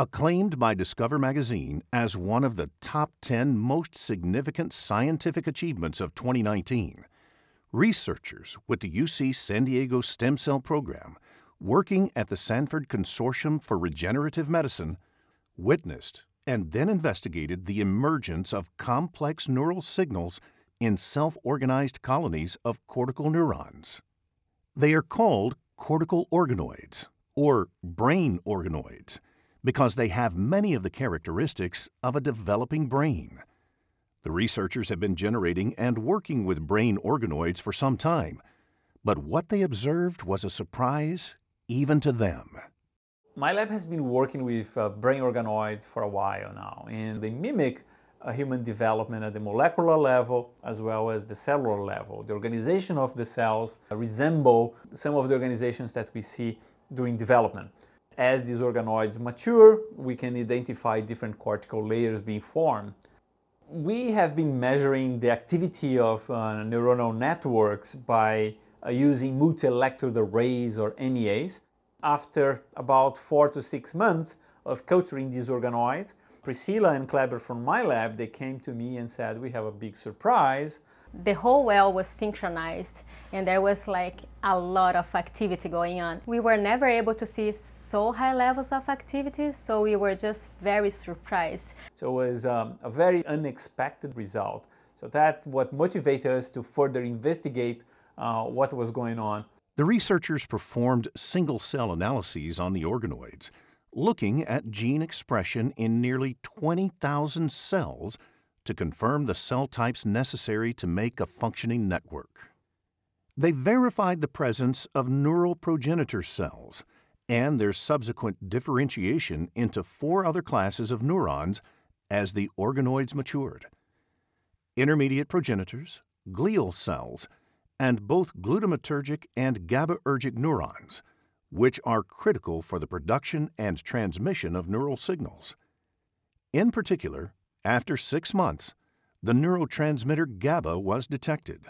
Acclaimed by Discover magazine as one of the top 10 most significant scientific achievements of 2019, researchers with the UC San Diego Stem Cell Program, working at the Sanford Consortium for Regenerative Medicine, witnessed and then investigated the emergence of complex neural signals in self organized colonies of cortical neurons. They are called cortical organoids, or brain organoids, because they have many of the characteristics of a developing brain. The researchers have been generating and working with brain organoids for some time, but what they observed was a surprise even to them. My lab has been working with uh, brain organoids for a while now, and they mimic uh, human development at the molecular level as well as the cellular level. The organization of the cells resemble some of the organizations that we see during development. As these organoids mature, we can identify different cortical layers being formed. We have been measuring the activity of uh, neuronal networks by uh, using multi-electrode arrays or MEAs. After about four to six months of culturing these organoids, Priscilla and Cleber from my lab, they came to me and said, we have a big surprise. The whole well was synchronized and there was like a lot of activity going on. We were never able to see so high levels of activity, so we were just very surprised. So it was um, a very unexpected result. So that what motivated us to further investigate uh, what was going on. The researchers performed single cell analyses on the organoids, looking at gene expression in nearly 20,000 cells to confirm the cell types necessary to make a functioning network. They verified the presence of neural progenitor cells and their subsequent differentiation into four other classes of neurons as the organoids matured intermediate progenitors, glial cells, and both glutamatergic and GABAergic neurons, which are critical for the production and transmission of neural signals. In particular, after six months, the neurotransmitter GABA was detected.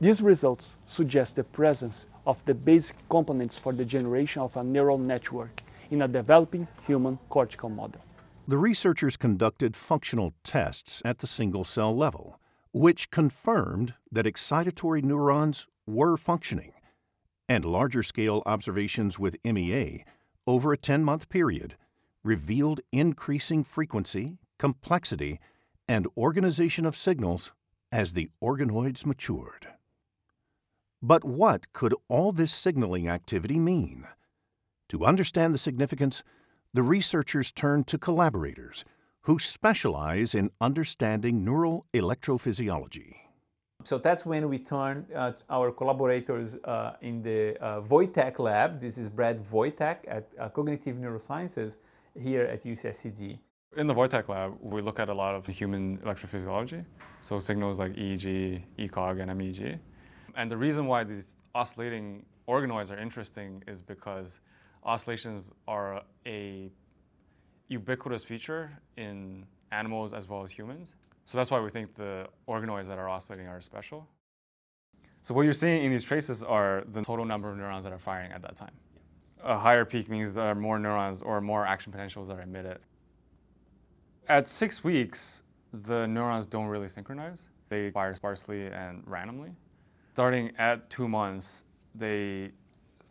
These results suggest the presence of the basic components for the generation of a neural network in a developing human cortical model. The researchers conducted functional tests at the single cell level which confirmed that excitatory neurons were functioning, and larger scale observations with MEA over a 10 month period revealed increasing frequency, complexity, and organization of signals as the organoids matured. But what could all this signaling activity mean? To understand the significance, the researchers turned to collaborators who specialize in understanding neural electrophysiology. So that's when we turned uh, our collaborators uh, in the uh, Voytek lab. This is Brad Voytek at uh, Cognitive Neurosciences here at UCSD. In the Voytek lab, we look at a lot of human electrophysiology, so signals like EEG, ECOG, and MEG. And the reason why these oscillating organoids are interesting is because oscillations are a ubiquitous feature in animals as well as humans. So that's why we think the organoids that are oscillating are special. So what you're seeing in these traces are the total number of neurons that are firing at that time. A higher peak means there are more neurons or more action potentials that are emitted. At six weeks, the neurons don't really synchronize. They fire sparsely and randomly. Starting at two months, they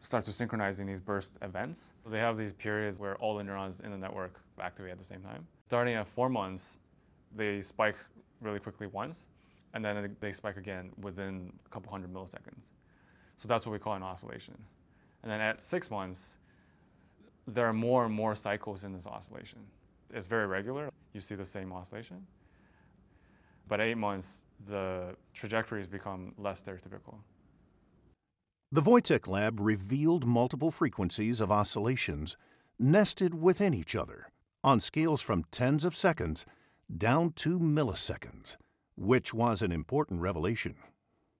start to synchronize in these burst events. They have these periods where all the neurons in the network activate at the same time. Starting at four months, they spike really quickly once, and then they spike again within a couple hundred milliseconds. So that's what we call an oscillation. And then at six months, there are more and more cycles in this oscillation. It's very regular. You see the same oscillation. But eight months, the trajectories become less stereotypical. The Voytek lab revealed multiple frequencies of oscillations nested within each other on scales from tens of seconds down to milliseconds, which was an important revelation.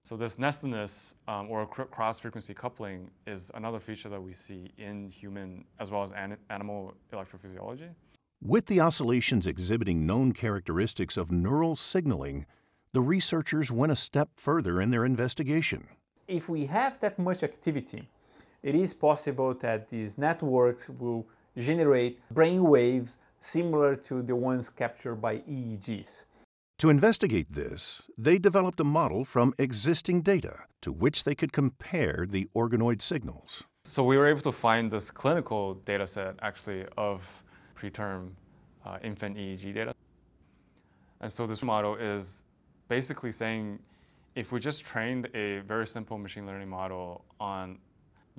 So this nestedness um, or cross-frequency coupling is another feature that we see in human as well as an animal electrophysiology. With the oscillations exhibiting known characteristics of neural signaling, the researchers went a step further in their investigation if we have that much activity, it is possible that these networks will generate brain waves similar to the ones captured by EEGs. To investigate this, they developed a model from existing data to which they could compare the organoid signals. So we were able to find this clinical data set actually of preterm uh, infant EEG data. And so this model is basically saying if we just trained a very simple machine learning model on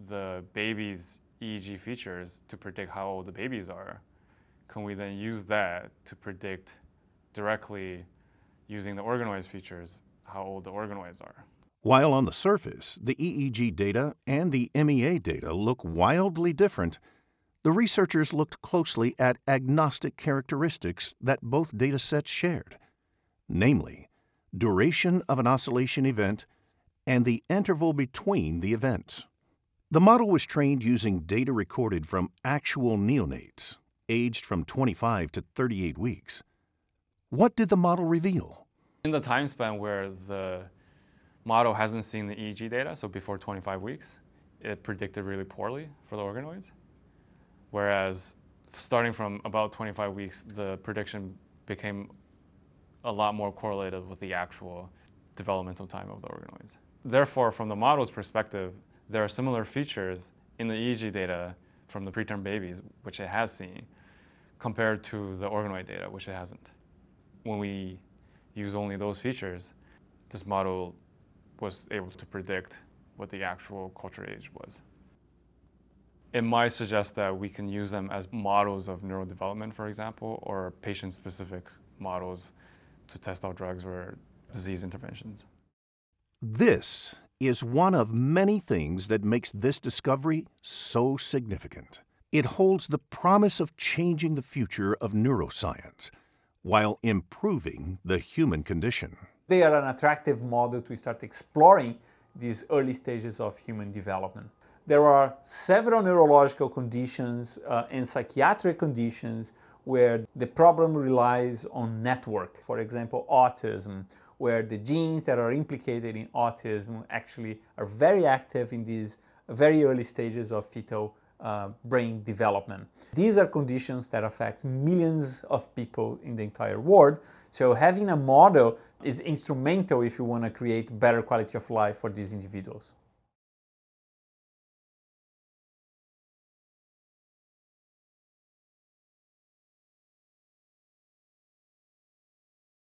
the baby's EEG features to predict how old the babies are, can we then use that to predict directly using the organoids features how old the organoids are? While on the surface, the EEG data and the MEA data look wildly different, the researchers looked closely at agnostic characteristics that both datasets shared, namely, duration of an oscillation event and the interval between the events. The model was trained using data recorded from actual neonates, aged from 25 to 38 weeks. What did the model reveal? In the time span where the model hasn't seen the EEG data, so before 25 weeks, it predicted really poorly for the organoids. Whereas starting from about 25 weeks, the prediction became a lot more correlated with the actual developmental time of the organoids. Therefore, from the model's perspective, there are similar features in the EEG data from the preterm babies, which it has seen, compared to the organoid data, which it hasn't. When we use only those features, this model was able to predict what the actual culture age was. It might suggest that we can use them as models of neurodevelopment, for example, or patient specific models to test out drugs or disease interventions. This is one of many things that makes this discovery so significant. It holds the promise of changing the future of neuroscience while improving the human condition. They are an attractive model to start exploring these early stages of human development. There are several neurological conditions uh, and psychiatric conditions where the problem relies on network. For example, autism, where the genes that are implicated in autism actually are very active in these very early stages of fetal uh, brain development. These are conditions that affect millions of people in the entire world. So having a model is instrumental if you want to create better quality of life for these individuals.